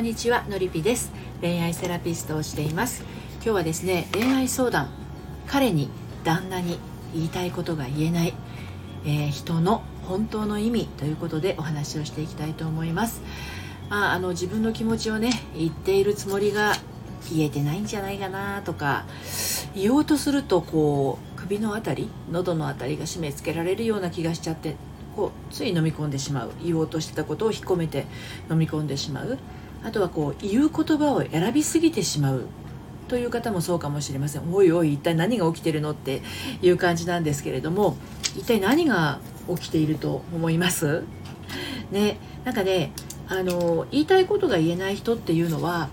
こんにちはのりぴです。恋愛セラピストをしています。今日はですね恋愛相談。彼に旦那に言いたいことが言えない、えー、人の本当の意味ということでお話をしていきたいと思います。まあ、あの自分の気持ちをね言っているつもりが言えてないんじゃないかなとか言おうとするとこう首の辺り喉の辺りが締め付けられるような気がしちゃってこうつい飲み込んでしまう。言おうとしてたことを引っ込めて飲み込んでしまう。あとはこう言う言葉を選びすぎてしまうという方もそうかもしれません。おいおい一体何が起きてるのっていう感じなんですけれども一体何が起きていると思います？ねなんかねあの言いたいことが言えない人っていうのは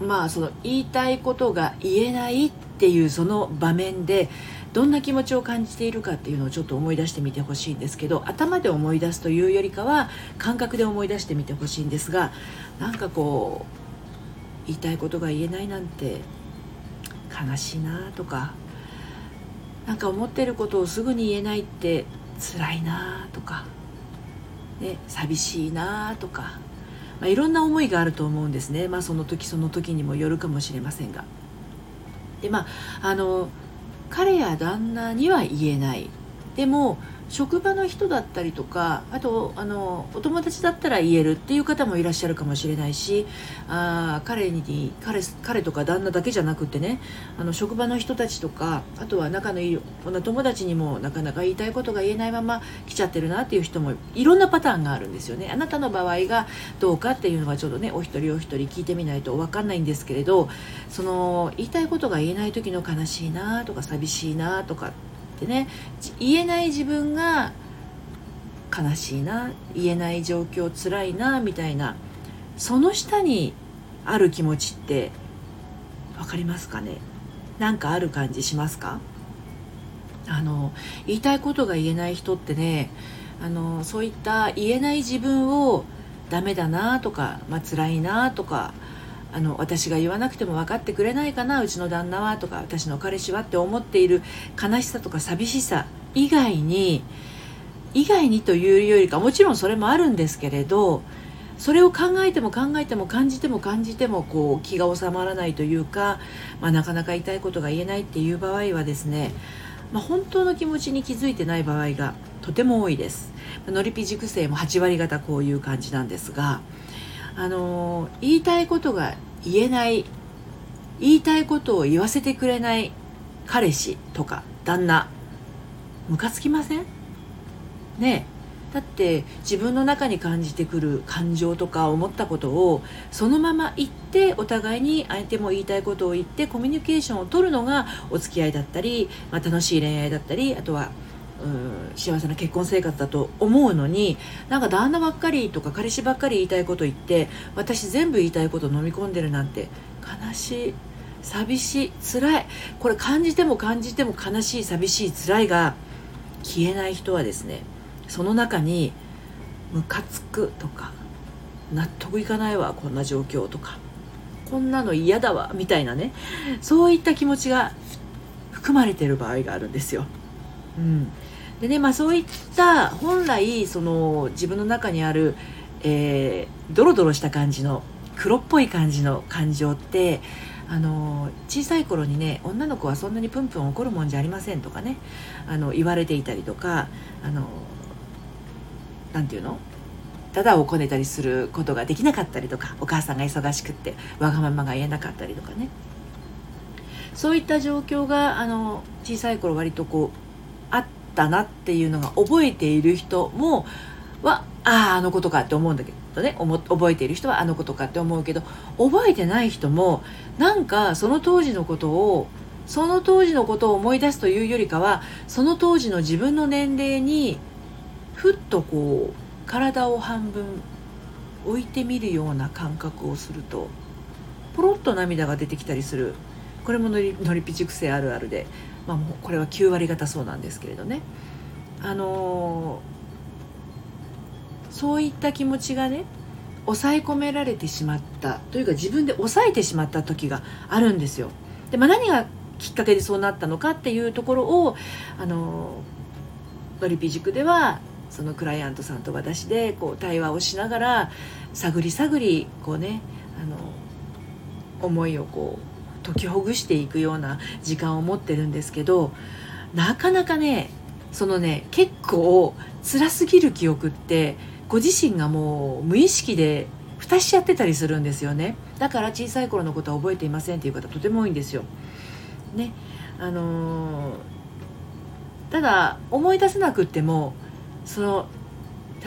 まあその言いたいことが言えないっていうその場面でどんな気持ちを感じているかっていうのをちょっと思い出してみてほしいんですけど頭で思い出すというよりかは感覚で思い出してみてほしいんですがなんかこう言いたいことが言えないなんて悲しいなとかなんか思ってることをすぐに言えないって辛いなとか、ね、寂しいなとか、まあ、いろんな思いがあると思うんですね、まあ、その時その時にもよるかもしれませんが。でまああの彼や旦那には言えない。でも職場の人だったりとかあとあのお友達だったら言えるっていう方もいらっしゃるかもしれないしあ彼に彼彼とか旦那だけじゃなくてねあの職場の人たちとかあとは仲のいい女友達にもなかなか言いたいことが言えないまま来ちゃってるなっていう人もいろんなパターンがあるんですよね。あなたの場合がどうかっていうのはちょっとねお一人お一人聞いてみないと分かんないんですけれどその言いたいことが言えない時の悲しいなとか寂しいなとかってね言えない自分が悲しいな言えない状況つらいなみたいなその下にある気持ちって分かりますかね？なんかある感じしますか？あの言いたいことが言えない人ってねあのそういった言えない自分をダメだなとか、まあ辛いなとかあの私が言わなくても分かってくれないかなうちの旦那はとか私の彼氏はって思っている悲しさとか寂しさ以外に以外にというよりかもちろんそれもあるんですけれどそれを考えても考えても感じても感じてもこう気が収まらないというか、まあ、なかなか言いことが言えないっていう場合はですね、まあ、本当の気持ちに気づいてない場合がとても多いです。のりぴ熟成も8割方こういう感じなんですがあの言いたいことが言えない言いたいことを言わせてくれない彼氏とか旦那ムカつきません？ねだって自分の中に感じてくる感情とか思ったことをそのまま言ってお互いに相手も言いたいことを言ってコミュニケーションを取るのがお付き合いだったり、まあ、楽しい恋愛だったりあとはうん幸せな結婚生活だと思うのになんか旦那ばっかりとか彼氏ばっかり言いたいこと言って私全部言いたいこと飲み込んでるなんて悲しい寂しい辛いこれ感じても感じても悲しい寂しい辛いが消えない人はですねその中にムカつくとか納得いかないわこんな状況とかこんなの嫌だわみたいなねそういった気持ちが含まれてる場合があるんですよ。うん、でねまあそういった本来その自分の中にある、えー、ドロドロした感じの黒っぽい感じの感情ってあの小さい頃にね女の子はそんなにプンプン怒るもんじゃありませんとかねあの言われていたりとかあのなんていうの？ただをこねたりすることができなかったりとかお母さんが忙しくってわがままが言えなかったりとかね。そういった状況があの小さい頃割とこうあったなっていうのが覚えている人もはあああのことかって思うんだけどね。覚えている人はあのことかって思うけど覚えてない人もなんかその当時のことをその当時のことを思い出すというよりかはその当時の自分の年齢にふっとこう体を半分置いてみるような感覚をするとポロッと涙が出てきたりする。これものりのりぴ熟成あるあるで。まあ、もうこれは9割方そうなんですけれどねあのー、そういった気持ちがね抑え込められてしまったというか自分で抑えてしまった時があるんですよ。で、まあ、何がきっかけでそうなったのかっていうところをあのドリピ塾ではそのクライアントさんと私でこう対話をしながら探り探りこうねあの思いをこう解きほぐしていくような時間を持ってるんですけどなかなかねそのね結構辛すぎる記憶ってご自身がもう無意識で蓋しちゃってたりするんですよねだから小さい頃のことは覚えていませんっていう方とても多いんですよ。ねあのー、ただ思い出せなくってもその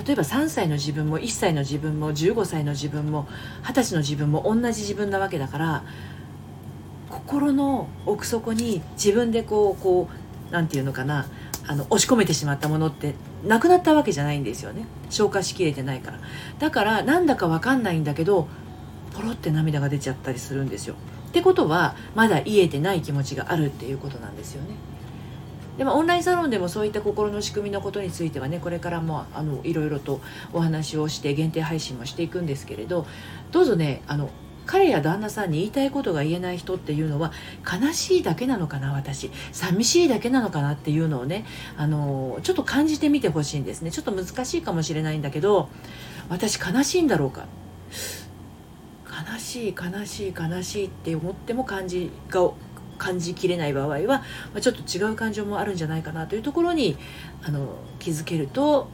例えば3歳の自分も1歳の自分も15歳の自分も20歳の自分も同じ自分なわけだから心の奥底に自分でこうこう何て言うのかなあの押し込めてしまったものってなくなったわけじゃないんですよね。消化しきれてないから。だからなんだか分かんないんだけどポロって涙が出ちゃったりするんですよ。ってことはまだ癒えてない気持ちがあるっていうことなんですよね。でもオンラインサロンでもそういった心の仕組みのことについてはねこれからもあのいろいろとお話をして限定配信もしていくんですけれどどうぞねあの彼や旦那さんに言いたいことが言えない人っていうのは悲しいだけなのかな私。寂しいだけなのかなっていうのをねあのちょっと感じてみてほしいんですね。ちょっと難しいかもしれないんだけど私悲しいんだろうか。悲しい悲しい悲しいって思っても感じが感じきれない場合は、ま、ちょっと違う感情もあるんじゃないかなというところにあの気づけると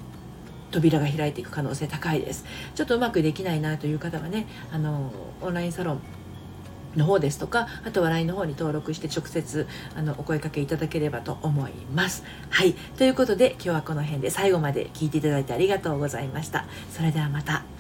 扉が開いていく可能性高いです。ちょっとうまくできないなという方はねあのオンラインサロンの方ですとかあとは LINE の方に登録して直接あのお声かけいただければと思います。はい。ということで今日はこの辺で最後まで聞いていただいてありがとうございました。それではまた。